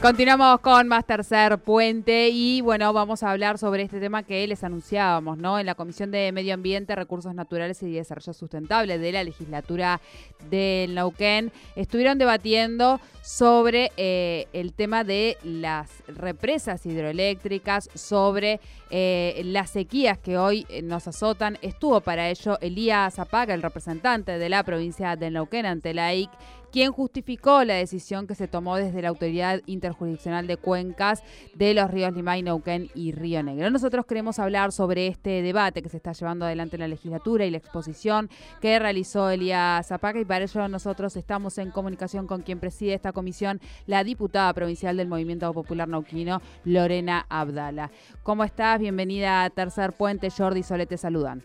Continuamos con más tercer puente y bueno, vamos a hablar sobre este tema que les anunciábamos, ¿no? En la Comisión de Medio Ambiente, Recursos Naturales y Desarrollo Sustentable de la legislatura del Nauquén estuvieron debatiendo sobre eh, el tema de las represas hidroeléctricas, sobre eh, las sequías que hoy eh, nos azotan. Estuvo para ello Elías Zapaga, el representante de la provincia del Nauquén ante la IC, quien justificó la decisión que se tomó desde la Autoridad Interjurisdiccional de Cuencas de los ríos Limay, Neuquén y Río Negro. Nosotros queremos hablar sobre este debate que se está llevando adelante en la legislatura y la exposición que realizó Elías Zapaca y para ello nosotros estamos en comunicación con quien preside esta comisión, la diputada provincial del Movimiento Popular Nauquino, Lorena Abdala. ¿Cómo estás? Bienvenida a Tercer Puente. Jordi y te saludan.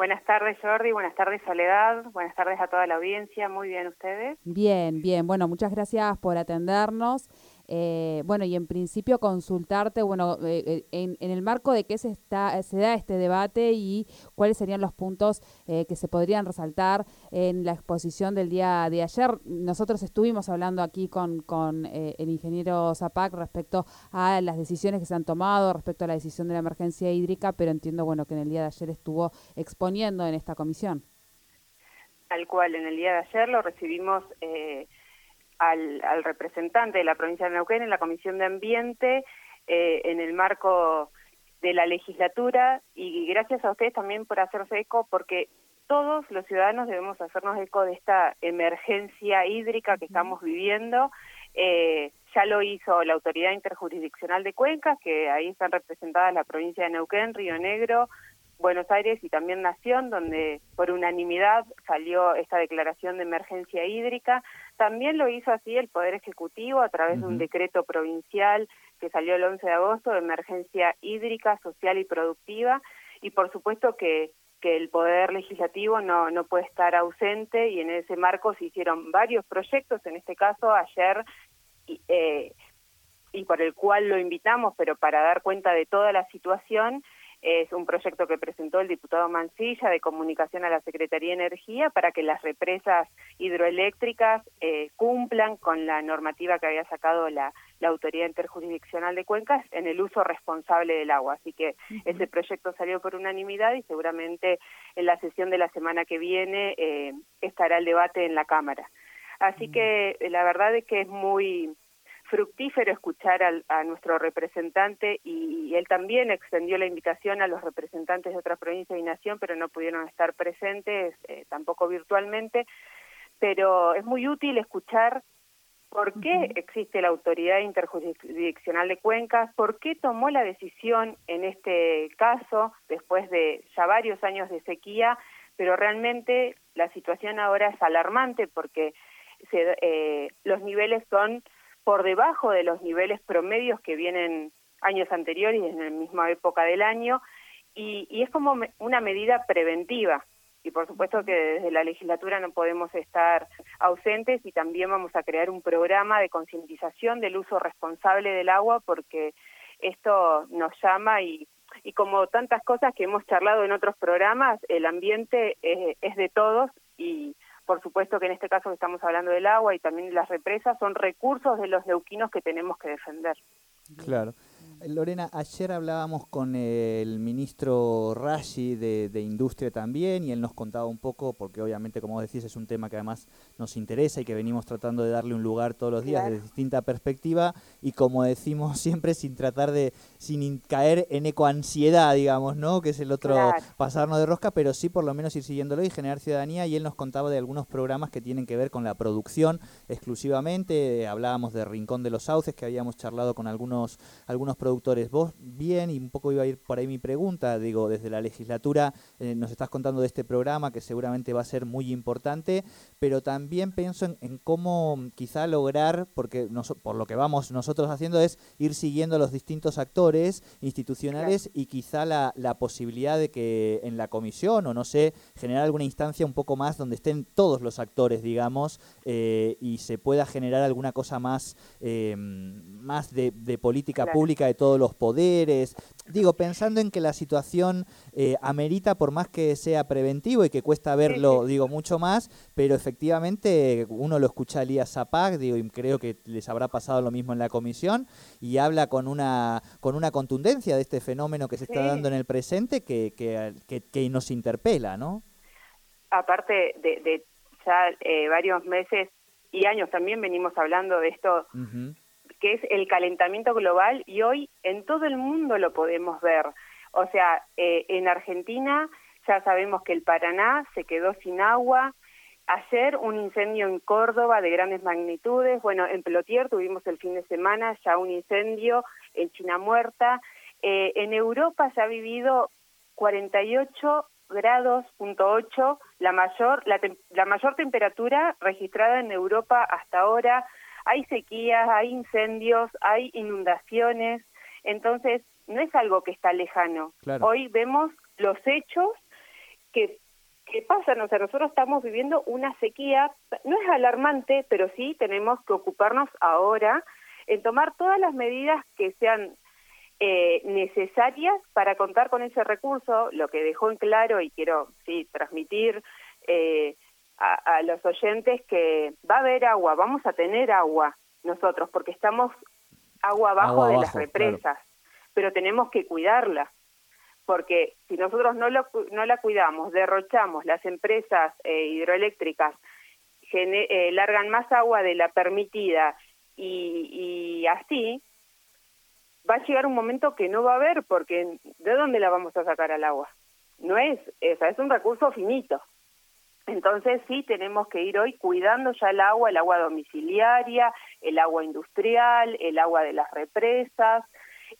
Buenas tardes Jordi, buenas tardes Soledad, buenas tardes a toda la audiencia, muy bien ustedes. Bien, bien, bueno, muchas gracias por atendernos. Eh, bueno, y en principio consultarte, bueno, eh, eh, en, en, el marco de qué se, está, se da este debate y cuáles serían los puntos que se podrían resaltar en la exposición del día de ayer. Nosotros estuvimos hablando aquí con, con el ingeniero Zapac respecto a las decisiones que se han tomado, respecto a la decisión de la emergencia hídrica, pero entiendo, bueno, que en el día de ayer estuvo exponiendo en esta comisión. Tal cual, en el día de ayer lo recibimos... Eh, al, al, representante de la provincia de Neuquén en la Comisión de Ambiente eh, en el marco de la legislatura y gracias a ustedes también por hacerse eco porque todos los ciudadanos debemos hacernos eco de esta emergencia hídrica que estamos viviendo. Eh, ya lo hizo la Autoridad Interjurisdiccional de Cuencas, que ahí están representadas la provincia de Neuquén, Río Negro, Buenos Aires y también Nación, donde por unanimidad salió esta declaración de emergencia hídrica. También lo hizo así el Poder Ejecutivo a través de un decreto provincial que salió el 11 de agosto de emergencia hídrica, social y productiva. Y por supuesto que, que el Poder Legislativo no, no puede estar ausente y en ese marco se hicieron varios proyectos, en este caso ayer, eh, y por el cual lo invitamos, pero para dar cuenta de toda la situación, es un proyecto que presentó el diputado Mancilla de comunicación a la Secretaría de Energía para que las represas hidroeléctricas eh, cumplan con la normativa que había sacado la, la Autoridad Interjurisdiccional de Cuencas en el uso responsable del agua. Así que ese proyecto salió por unanimidad y seguramente en la sesión de la semana que viene eh, estará el debate en la Cámara. Así que la verdad es que es muy fructífero escuchar al, a nuestro representante y, él también extendió la invitación a los representantes de otras provincias y nación, pero no pudieron estar presentes, eh, tampoco virtualmente. Pero es muy útil escuchar por qué existe la autoridad interjurisdiccional de Cuencas, por qué tomó la decisión en este caso, después de ya varios años de sequía, pero realmente la situación ahora es alarmante porque se, eh, los niveles son por debajo de los niveles promedios que vienen años anteriores en la misma época del año. Y, y es como una medida preventiva. Y por supuesto que desde la legislatura no podemos estar ausentes y también vamos a crear un programa de concientización del uso responsable del agua porque esto nos llama y, y como tantas cosas que hemos charlado en otros programas, el ambiente es, es de todos y por supuesto que en este caso que estamos hablando del agua y también las represas son recursos de los neuquinos que tenemos que defender. Claro. Lorena, ayer hablábamos con el ministro Rashi de, Industria también y él nos contaba un poco, porque obviamente como decís es un tema que además nos interesa y que venimos tratando de darle un lugar todos los días desde distinta perspectiva. Y como decimos siempre sin tratar de, sin caer en ecoansiedad, digamos, ¿no? Que es el otro pasarnos de rosca, pero sí por lo menos ir siguiéndolo y generar ciudadanía. Y él nos contaba de algunos programas que tienen que ver con la producción exclusivamente, hablábamos de Rincón de los Sauces que habíamos charlado con algunos, algunos productores productores. Vos bien, y un poco iba a ir por ahí mi pregunta, digo, desde la legislatura eh, nos estás contando de este programa que seguramente va a ser muy importante, pero también pienso en, cómo quizá lograr, porque por lo que vamos nosotros haciendo es ir siguiendo a los distintos actores institucionales y quizá la, la posibilidad de que en la comisión o no sé, generar alguna instancia un poco más donde estén todos los actores, digamos, eh, y se pueda generar alguna cosa más, eh, más de, política pública de todos los poderes. Digo, pensando en que la situación eh, amerita por más que sea preventivo y que cuesta verlo, digo, mucho más, pero efectivamente uno lo escucha a Elías Zapag, digo, y creo que les habrá pasado lo mismo en la comisión, y habla con una, con una contundencia de este fenómeno que se está dando en el presente que, que, que, nos interpela, ¿no? Aparte de, ya eh, varios meses y años también venimos hablando de esto que es el calentamiento global y hoy en todo el mundo lo podemos ver. O sea, eh, en Argentina ya sabemos que el Paraná se quedó sin agua. Ayer un incendio en Córdoba de grandes magnitudes. Bueno, en Pelotier tuvimos el fin de semana ya un incendio en China Muerta. Eh, en Europa se ha vivido 48 grados punto 8, la mayor la, la mayor temperatura registrada en Europa hasta ahora hay sequías, hay incendios, hay inundaciones, entonces no es algo que está lejano. Hoy vemos los hechos que, que pasan, o sea, nosotros estamos viviendo una sequía, no es alarmante, pero sí tenemos que ocuparnos ahora en tomar todas las medidas que sean eh, necesarias para contar con ese recurso, lo que dejó en claro y quiero sí transmitir eh, a, los oyentes que va a haber agua, vamos a tener agua nosotros, porque estamos agua abajo de las represas, pero tenemos que cuidarla, porque si nosotros no, lo, no la cuidamos, derrochamos, las empresas eh, hidroeléctricas eh, largan más agua de la permitida y, y así, va a llegar un momento que no va a haber, porque ¿de dónde la vamos a sacar al agua? No es, esa es un recurso finito. Entonces sí tenemos que ir hoy cuidando ya el agua, el agua domiciliaria, el agua industrial, el agua de las represas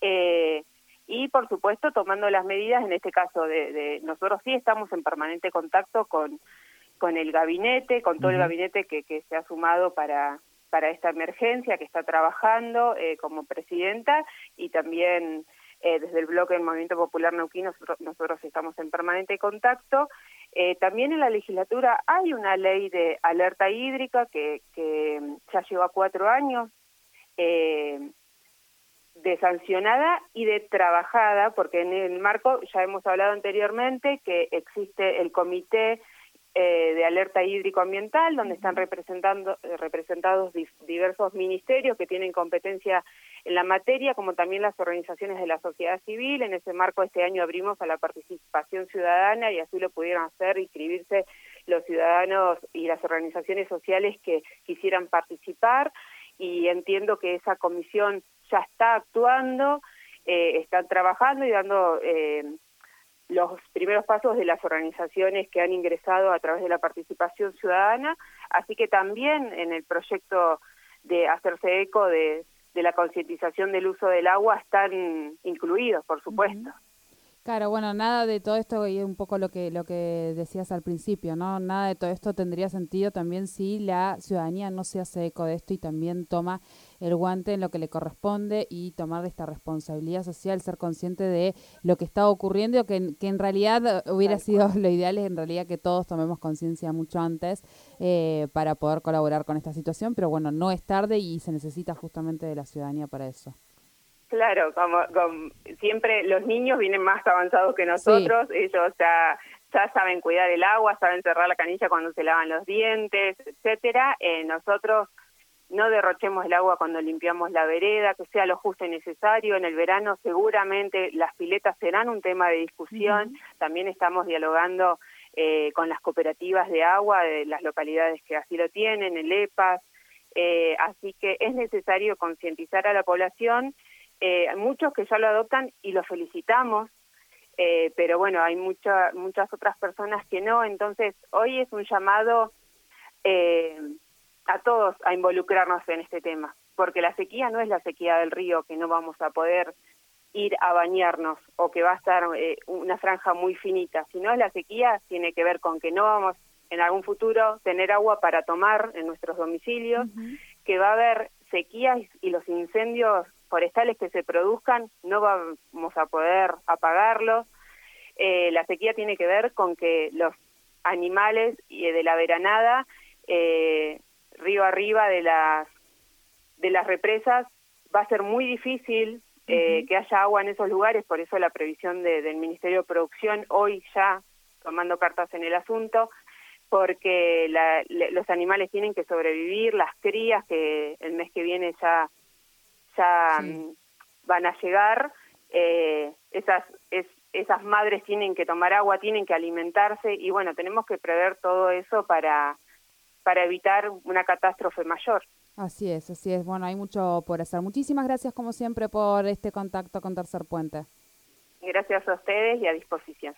eh, y por supuesto tomando las medidas, en este caso de, nosotros sí estamos en permanente contacto con, con el gabinete, con todo el gabinete que, que se ha sumado para, para esta emergencia, que está trabajando eh, como presidenta y también eh, desde el bloque del Movimiento Popular Neuquén nosotros, nosotros estamos en permanente contacto eh, también en la legislatura hay una ley de alerta hídrica que, que ya lleva cuatro años eh, de sancionada y de trabajada, porque en el marco, ya hemos hablado anteriormente, que existe el Comité eh, de Alerta Hídrico Ambiental, donde están representando, representados diversos ministerios que tienen competencia en la materia, como también las organizaciones de la sociedad civil. En ese marco este año abrimos a la participación ciudadana y así lo pudieron hacer, inscribirse los ciudadanos y las organizaciones sociales que quisieran participar y entiendo que esa comisión ya está actuando, eh, están trabajando y dando eh, los primeros pasos de las organizaciones que han ingresado a través de la participación ciudadana, así que también en el proyecto de hacerse eco de de la concientización del uso del agua están incluidos, por supuesto. Claro, bueno, nada de todo esto y un poco lo que lo que decías al principio, ¿no? Nada de todo esto tendría sentido también si la ciudadanía no se hace eco de esto y también toma el guante en lo que le corresponde y tomar esta responsabilidad social, ser consciente de lo que está ocurriendo y que, que en realidad hubiera sido lo ideal es en realidad que todos tomemos conciencia mucho antes eh, para poder colaborar con esta situación, pero bueno, no es tarde y se necesita justamente de la ciudadanía para eso. Claro, como, siempre los niños vienen más avanzados que nosotros, ellos ya, ya saben cuidar el agua, saben cerrar la canilla cuando se lavan los dientes, etcétera. Eh, nosotros no derrochemos el agua cuando limpiamos la vereda, que sea lo justo y necesario. En el verano seguramente las piletas serán un tema de discusión. También estamos dialogando eh, con las cooperativas de agua de las localidades que así lo tienen, el EPAS. Eh, así que es necesario concientizar a la población eh, hay muchos que ya lo adoptan y lo felicitamos, eh, pero bueno, hay muchas muchas otras personas que no, entonces hoy es un llamado eh, a todos a involucrarnos en este tema, porque la sequía no es la sequía del río que no vamos a poder ir a bañarnos o que va a estar una franja muy finita, sino la sequía tiene que ver con que no vamos en algún futuro tener agua para tomar en nuestros domicilios, que va a haber sequías y los incendios forestales que se produzcan no vamos a poder apagarlos. Eh, la sequía tiene que ver con que los animales de la veranada, eh, río arriba de las, de las represas, va a ser muy difícil que haya agua en esos lugares, por eso la previsión del Ministerio de Producción hoy ya tomando cartas en el asunto, porque los animales tienen que sobrevivir, las crías que el mes que viene ya, ya mm, van a llegar, eh, esas, esas madres tienen que tomar agua, tienen que alimentarse y bueno, tenemos que prever todo eso para, para evitar una catástrofe mayor. Así es, así es. Bueno, hay mucho por hacer. Muchísimas gracias como siempre por este contacto con Tercer Puente. Gracias a ustedes y a disposición.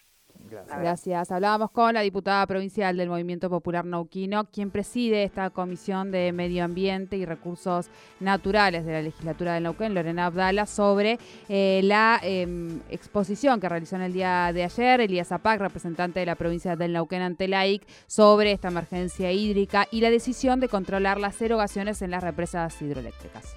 Gracias. Hablábamos con la diputada provincial del Movimiento Popular Nauquino, quien preside esta Comisión de Medio Ambiente y Recursos Naturales de la Legislatura del Nauquén, Lorena Abdala, sobre eh, la em, exposición que realizó en el día de ayer Elías Zapac, representante de la provincia del Nauquén ante la IC, sobre esta emergencia hídrica y la decisión de controlar las erogaciones en las represas hidroeléctricas.